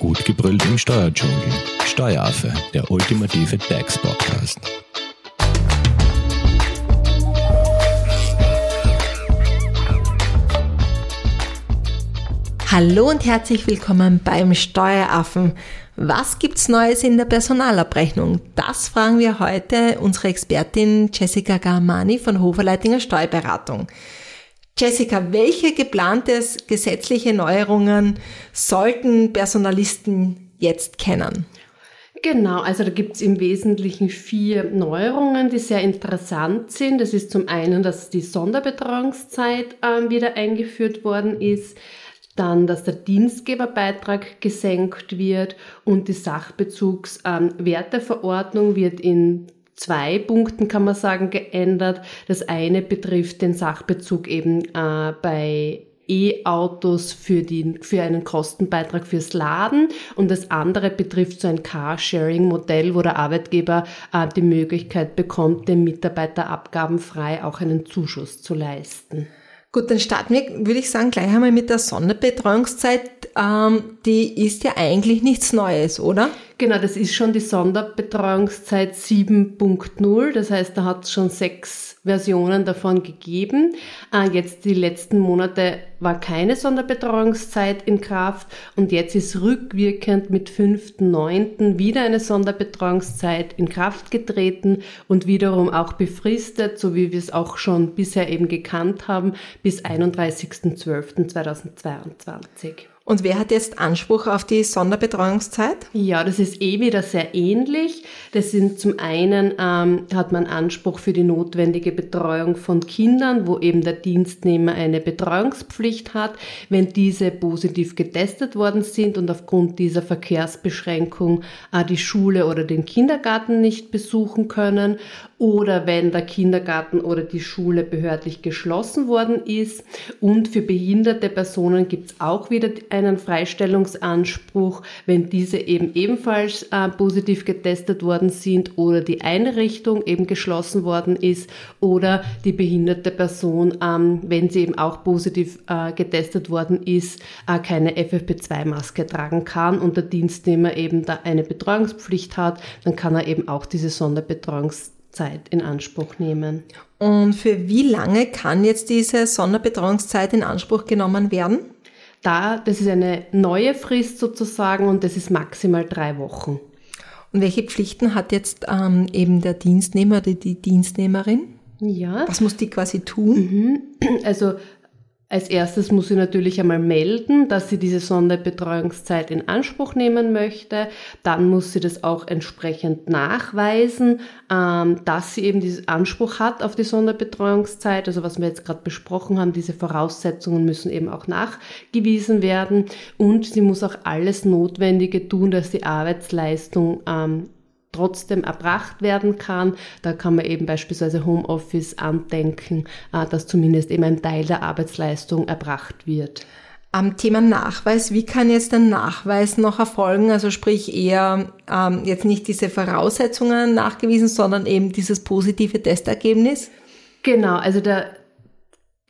Gut gebrüllt im Steuerdschungel. Steueraffe, der ultimative DAX-Podcast. Hallo und herzlich willkommen beim Steueraffen. Was gibt's Neues in der Personalabrechnung? Das fragen wir heute unsere Expertin Jessica Garmani von Hoferleitinger Steuerberatung. Jessica, welche geplante gesetzliche Neuerungen sollten Personalisten jetzt kennen? Genau, also da gibt es im Wesentlichen vier Neuerungen, die sehr interessant sind. Das ist zum einen, dass die Sonderbetreuungszeit äh, wieder eingeführt worden ist, dann, dass der Dienstgeberbeitrag gesenkt wird und die Sachbezugswerteverordnung ähm, wird in zwei Punkten, kann man sagen, geändert. Das eine betrifft den Sachbezug eben äh, bei E-Autos für, für einen Kostenbeitrag fürs Laden und das andere betrifft so ein Carsharing-Modell, wo der Arbeitgeber äh, die Möglichkeit bekommt, dem Mitarbeiter abgabenfrei auch einen Zuschuss zu leisten. Gut, dann starten wir, würde ich sagen, gleich einmal mit der Sonderbetreuungszeit. Ähm, die ist ja eigentlich nichts Neues, oder? Genau, das ist schon die Sonderbetreuungszeit 7.0. Das heißt, da hat es schon sechs Versionen davon gegeben. Äh, jetzt die letzten Monate war keine Sonderbetreuungszeit in Kraft und jetzt ist rückwirkend mit 5.9. wieder eine Sonderbetreuungszeit in Kraft getreten und wiederum auch befristet, so wie wir es auch schon bisher eben gekannt haben, bis 31.12.2022. Und wer hat jetzt Anspruch auf die Sonderbetreuungszeit? Ja, das ist eh wieder sehr ähnlich. Das sind zum einen ähm, hat man Anspruch für die notwendige Betreuung von Kindern, wo eben der Dienstnehmer eine Betreuungspflicht hat, wenn diese positiv getestet worden sind und aufgrund dieser Verkehrsbeschränkung äh, die Schule oder den Kindergarten nicht besuchen können oder wenn der Kindergarten oder die Schule behördlich geschlossen worden ist. Und für behinderte Personen gibt es auch wieder einen Freistellungsanspruch, wenn diese eben ebenfalls äh, positiv getestet worden sind oder die Einrichtung eben geschlossen worden ist oder die behinderte Person, ähm, wenn sie eben auch positiv äh, getestet worden ist, äh, keine FFP2-Maske tragen kann und der Dienstnehmer eben da eine Betreuungspflicht hat, dann kann er eben auch diese Sonderbetreuungspflicht Zeit in Anspruch nehmen. Und für wie lange kann jetzt diese Sonderbetreuungszeit in Anspruch genommen werden? Da, das ist eine neue Frist sozusagen und das ist maximal drei Wochen. Und welche Pflichten hat jetzt ähm, eben der Dienstnehmer oder die Dienstnehmerin? Ja. Was muss die quasi tun? Mhm. Also als erstes muss sie natürlich einmal melden, dass sie diese Sonderbetreuungszeit in Anspruch nehmen möchte. Dann muss sie das auch entsprechend nachweisen, ähm, dass sie eben diesen Anspruch hat auf die Sonderbetreuungszeit. Also was wir jetzt gerade besprochen haben, diese Voraussetzungen müssen eben auch nachgewiesen werden. Und sie muss auch alles Notwendige tun, dass die Arbeitsleistung ähm, trotzdem erbracht werden kann. Da kann man eben beispielsweise Homeoffice andenken, äh, dass zumindest eben ein Teil der Arbeitsleistung erbracht wird. Am Thema Nachweis, wie kann jetzt ein Nachweis noch erfolgen? Also sprich eher ähm, jetzt nicht diese Voraussetzungen nachgewiesen, sondern eben dieses positive Testergebnis? Genau, also der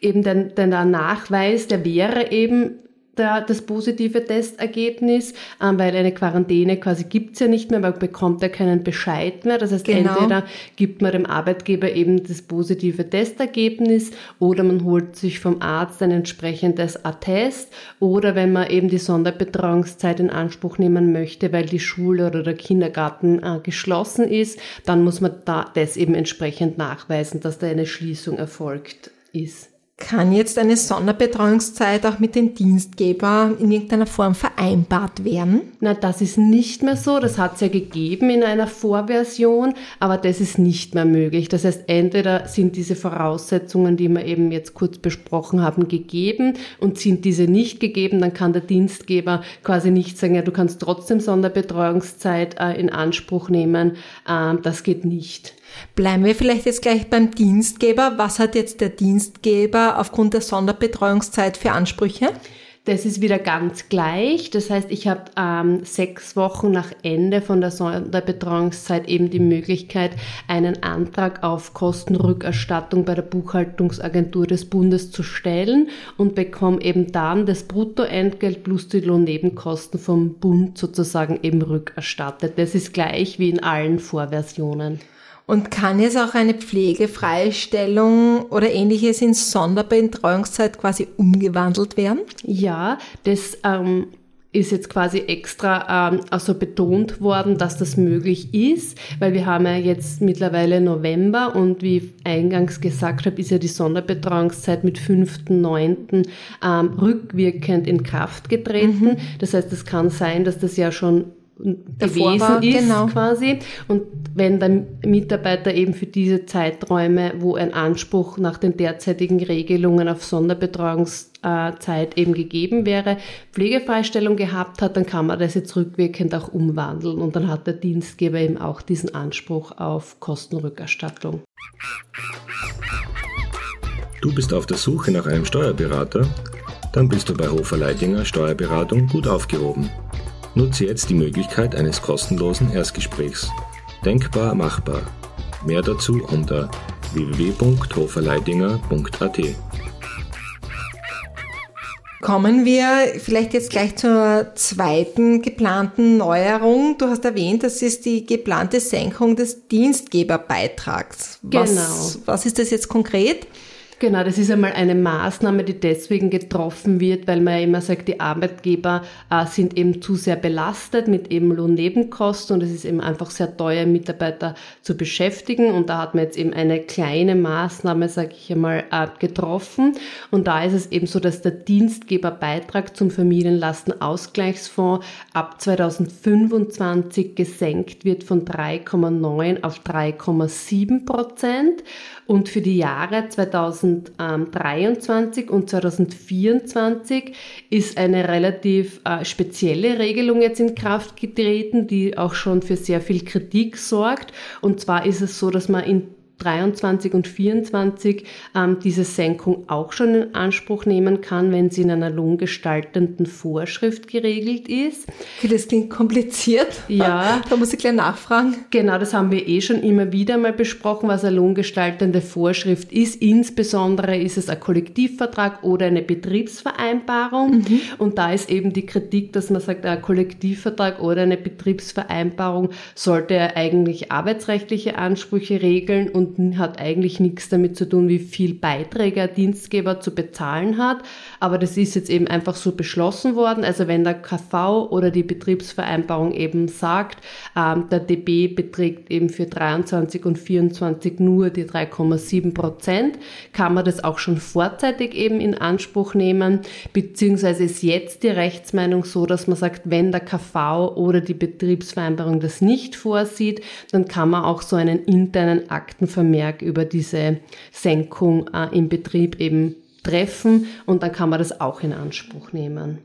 eben der, der Nachweis, der wäre eben der, das positive Testergebnis, ähm, weil eine Quarantäne quasi gibt's ja nicht mehr, man bekommt ja keinen Bescheid mehr. Das heißt, genau. entweder gibt man dem Arbeitgeber eben das positive Testergebnis oder man holt sich vom Arzt ein entsprechendes Attest oder wenn man eben die Sonderbetreuungszeit in Anspruch nehmen möchte, weil die Schule oder der Kindergarten äh, geschlossen ist, dann muss man da das eben entsprechend nachweisen, dass da eine Schließung erfolgt ist. Kann jetzt eine Sonderbetreuungszeit auch mit den Dienstgeber in irgendeiner Form vereinbart werden? Na, das ist nicht mehr so. Das hat es ja gegeben in einer Vorversion, aber das ist nicht mehr möglich. Das heißt, entweder sind diese Voraussetzungen, die wir eben jetzt kurz besprochen haben, gegeben und sind diese nicht gegeben, dann kann der Dienstgeber quasi nicht sagen, ja, du kannst trotzdem Sonderbetreuungszeit äh, in Anspruch nehmen. Ähm, das geht nicht. Bleiben wir vielleicht jetzt gleich beim Dienstgeber. Was hat jetzt der Dienstgeber aufgrund der Sonderbetreuungszeit für Ansprüche? Das ist wieder ganz gleich. Das heißt, ich habe ähm, sechs Wochen nach Ende von der Sonderbetreuungszeit eben die Möglichkeit, einen Antrag auf Kostenrückerstattung bei der Buchhaltungsagentur des Bundes zu stellen und bekomme eben dann das Bruttoentgelt plus die Lohnnebenkosten vom Bund sozusagen eben rückerstattet. Das ist gleich wie in allen Vorversionen. Und kann jetzt auch eine Pflegefreistellung oder ähnliches in Sonderbetreuungszeit quasi umgewandelt werden? Ja, das ähm, ist jetzt quasi extra ähm, also betont worden, dass das möglich ist, weil wir haben ja jetzt mittlerweile November und wie ich eingangs gesagt habe, ist ja die Sonderbetreuungszeit mit 5.9. Ähm, rückwirkend in Kraft getreten. Mhm. Das heißt, es kann sein, dass das ja schon gewesen war, ist genau. quasi. Und wenn der Mitarbeiter eben für diese Zeiträume, wo ein Anspruch nach den derzeitigen Regelungen auf Sonderbetreuungszeit eben gegeben wäre, Pflegefreistellung gehabt hat, dann kann man das jetzt rückwirkend auch umwandeln. Und dann hat der Dienstgeber eben auch diesen Anspruch auf Kostenrückerstattung. Du bist auf der Suche nach einem Steuerberater? Dann bist du bei Hofer Leidinger Steuerberatung gut aufgehoben. Nutze jetzt die Möglichkeit eines kostenlosen Erstgesprächs. Denkbar machbar. Mehr dazu unter www.hoferleidinger.at. Kommen wir vielleicht jetzt gleich zur zweiten geplanten Neuerung. Du hast erwähnt, das ist die geplante Senkung des Dienstgeberbeitrags. Was, genau. Was ist das jetzt konkret? Genau, das ist einmal eine Maßnahme, die deswegen getroffen wird, weil man ja immer sagt, die Arbeitgeber äh, sind eben zu sehr belastet mit eben Lohnnebenkosten und es ist eben einfach sehr teuer, Mitarbeiter zu beschäftigen. Und da hat man jetzt eben eine kleine Maßnahme, sage ich einmal, äh, getroffen. Und da ist es eben so, dass der Dienstgeberbeitrag zum Familienlastenausgleichsfonds ab 2025 gesenkt wird von 3,9 auf 3,7 Prozent. Und für die Jahre 2023 und 2024 ist eine relativ äh, spezielle Regelung jetzt in Kraft getreten, die auch schon für sehr viel Kritik sorgt. Und zwar ist es so, dass man in 23 und 24 ähm, diese Senkung auch schon in Anspruch nehmen kann, wenn sie in einer lohngestaltenden Vorschrift geregelt ist. Okay, das klingt kompliziert. Ja. Da muss ich gleich nachfragen. Genau, das haben wir eh schon immer wieder mal besprochen, was eine lohngestaltende Vorschrift ist. Insbesondere ist es ein Kollektivvertrag oder eine Betriebsvereinbarung. Mhm. Und da ist eben die Kritik, dass man sagt, ein Kollektivvertrag oder eine Betriebsvereinbarung sollte eigentlich arbeitsrechtliche Ansprüche regeln und hat eigentlich nichts damit zu tun, wie viel Beiträge ein Dienstgeber zu bezahlen hat. Aber das ist jetzt eben einfach so beschlossen worden. Also wenn der KV oder die Betriebsvereinbarung eben sagt, ähm, der DB beträgt eben für 23 und 24 nur die 3,7 Prozent, kann man das auch schon vorzeitig eben in Anspruch nehmen. Beziehungsweise ist jetzt die Rechtsmeinung so, dass man sagt, wenn der KV oder die Betriebsvereinbarung das nicht vorsieht, dann kann man auch so einen internen Akten Vermerk über diese Senkung äh, im Betrieb eben treffen und dann kann man das auch in Anspruch nehmen.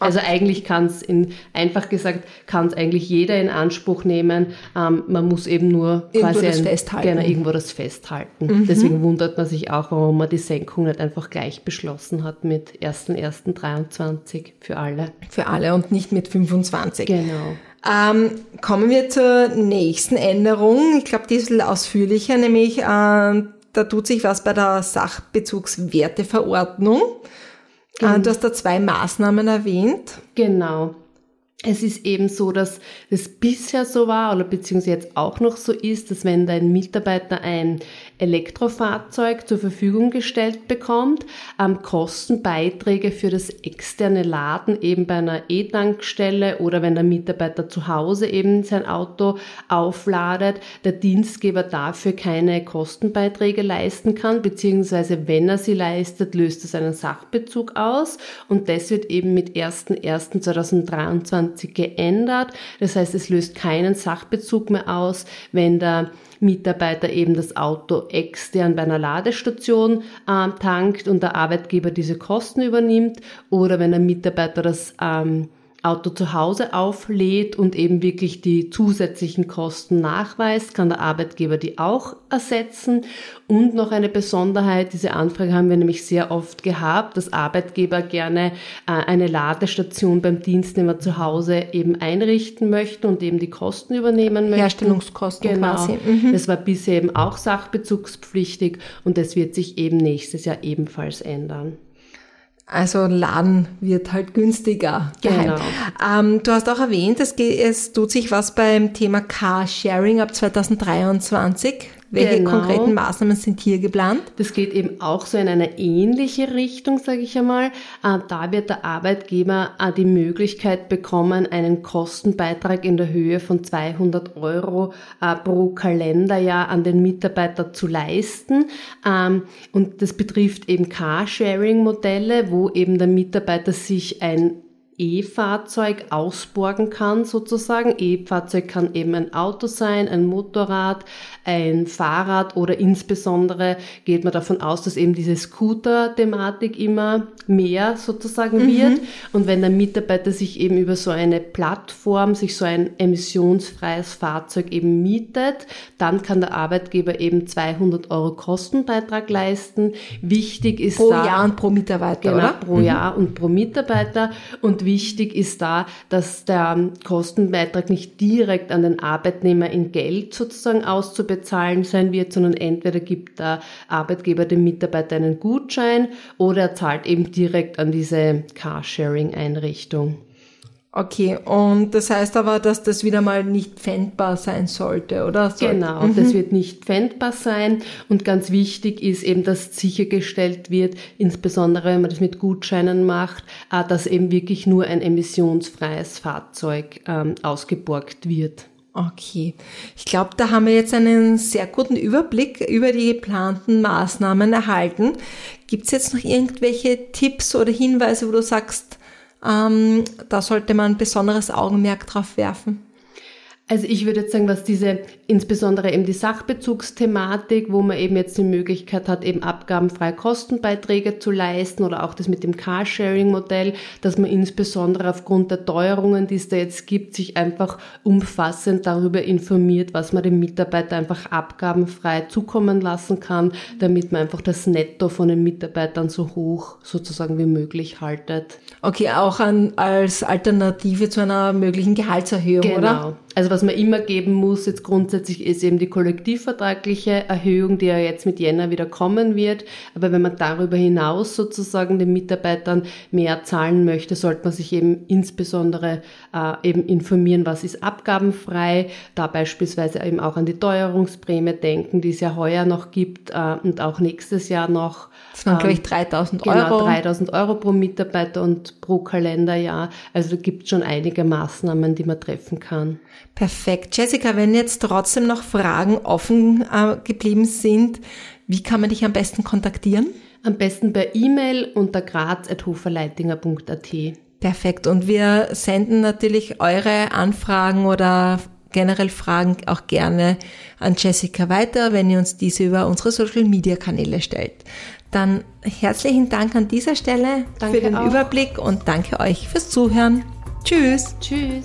Also eigentlich kann es in einfach gesagt kann es eigentlich jeder in Anspruch nehmen. Ähm, man muss eben nur irgendwo quasi ein. Gerne irgendwo das festhalten. Mhm. Deswegen wundert man sich auch, warum man die Senkung nicht einfach gleich beschlossen hat mit 1.1.23 für alle. Für alle und nicht mit 25. Genau. Ähm, kommen wir zur nächsten Änderung. Ich glaube, die ist ein bisschen ausführlicher, nämlich äh, da tut sich was bei der Sachbezugswerteverordnung. Äh, du hast da zwei Maßnahmen erwähnt. Genau. Es ist eben so, dass es bisher so war oder beziehungsweise jetzt auch noch so ist, dass wenn dein Mitarbeiter ein Elektrofahrzeug zur Verfügung gestellt bekommt, ähm, Kostenbeiträge für das externe Laden eben bei einer E-Tankstelle oder wenn der Mitarbeiter zu Hause eben sein Auto aufladet, der Dienstgeber dafür keine Kostenbeiträge leisten kann, beziehungsweise wenn er sie leistet, löst es einen Sachbezug aus und das wird eben mit 1.1.2023 geändert. Das heißt, es löst keinen Sachbezug mehr aus, wenn der Mitarbeiter eben das Auto extern bei einer Ladestation äh, tankt und der Arbeitgeber diese Kosten übernimmt oder wenn ein Mitarbeiter das ähm, Auto zu Hause auflädt und eben wirklich die zusätzlichen Kosten nachweist, kann der Arbeitgeber die auch ersetzen. Und noch eine Besonderheit, diese Anfrage haben wir nämlich sehr oft gehabt, dass Arbeitgeber gerne äh, eine Ladestation beim Dienstnehmer zu Hause eben einrichten möchten und eben die Kosten übernehmen möchten. Herstellungskosten genau. quasi. Mhm. Das war bisher eben auch sachbezugspflichtig und das wird sich eben nächstes Jahr ebenfalls ändern. Also Laden wird halt günstiger. Genau. Ähm, du hast auch erwähnt, es, geht, es tut sich was beim Thema Carsharing ab 2023. Welche Genau. konkreten Maßnahmen sind hier geplant? Das geht eben auch so in eine ähnliche Richtung, sage ich einmal. Äh, Da wird der Arbeitgeber äh, die Möglichkeit bekommen, einen Kostenbeitrag in der Höhe von 200 Euro äh, pro Kalenderjahr an den Mitarbeiter zu leisten. Ähm, Und das betrifft eben Carsharing-Modelle, wo eben der Mitarbeiter sich ein E-Fahrzeug ausborgen kann sozusagen. E-Fahrzeug kann eben ein Auto sein, ein Motorrad, ein Fahrrad oder insbesondere geht man davon aus, dass eben diese Scooter-Thematik immer mehr sozusagen wird. Und wenn der Mitarbeiter sich eben über so eine Plattform, sich so ein emissionsfreies Fahrzeug eben mietet, dann kann der Arbeitgeber eben 200 Euro Kostenbeitrag leisten. Wichtig ist Pro da, Jahr und pro Mitarbeiter, Genau, oder? pro Jahr und pro Mitarbeiter. Und wichtig ist da, dass der Kostenbeitrag nicht direkt an den Arbeitnehmer in Geld sozusagen auszubezahlen sein wird, sondern entweder gibt der Arbeitgeber dem Mitarbeiter einen Gutschein oder er zahlt eben direkt an diese Carsharing-Einrichtung. Okay, und das heißt aber, dass das wieder mal nicht pfändbar sein sollte, oder? Soll- Genau, das wird nicht pfändbar sein und ganz wichtig ist eben, dass sichergestellt wird, insbesondere wenn man das mit Gutscheinen macht, äh, dass eben wirklich nur ein emissionsfreies Fahrzeug ähm, ausgeborgt wird. Okay, ich glaube, da haben wir jetzt einen sehr guten Überblick über die geplanten Maßnahmen erhalten. Gibt es jetzt noch irgendwelche Tipps oder Hinweise, wo du sagst, ähm, da sollte man besonderes Augenmerk drauf werfen? Also ich würde jetzt sagen, was diese, insbesondere eben die Sachbezugsthematik, wo man eben jetzt die Möglichkeit hat, eben abgabenfreie Kostenbeiträge zu leisten oder auch das mit dem Carsharing-Modell, dass man insbesondere aufgrund der Teuerungen, die es da jetzt gibt, sich einfach umfassend darüber informiert, was man dem Mitarbeiter einfach abgabenfrei zukommen lassen kann, damit man einfach das Netto von den Mitarbeitern so hoch sozusagen wie möglich haltet. Okay, auch an, als Alternative zu einer möglichen Gehaltserhöhung, oder? Genau. Also was man immer geben muss jetzt grundsätzlich ist eben die kollektivvertragliche Erhöhung, die ja jetzt mit Jänner wieder kommen wird. Aber wenn man darüber hinaus sozusagen den Mitarbeitern mehr zahlen möchte, sollte man sich eben insbesondere äh, eben informieren, was ist abgabenfrei, da beispielsweise eben auch an die Teuerungsprämie denken, die es ja heuer noch gibt äh, und auch nächstes Jahr noch. Das waren, glaube ich, Ähm, 3000 Genau, Euro. 3000 Euro pro Mitarbeiter und pro Kalenderjahr. Also da gibt es schon einige Maßnahmen, die man treffen kann. Perfekt. Jessica, wenn jetzt trotzdem noch Fragen offen äh, geblieben sind, wie kann man dich am besten kontaktieren? Am besten per E-Mail unter graz.hoferleitinger.at. Perfekt. Und wir senden natürlich eure Anfragen oder generell Fragen auch gerne an Jessica weiter, wenn ihr uns diese über unsere Social Media Kanäle stellt. Dann herzlichen Dank an dieser Stelle Danke für den auch. Überblick und danke euch fürs Zuhören. Tschüss. Tschüss.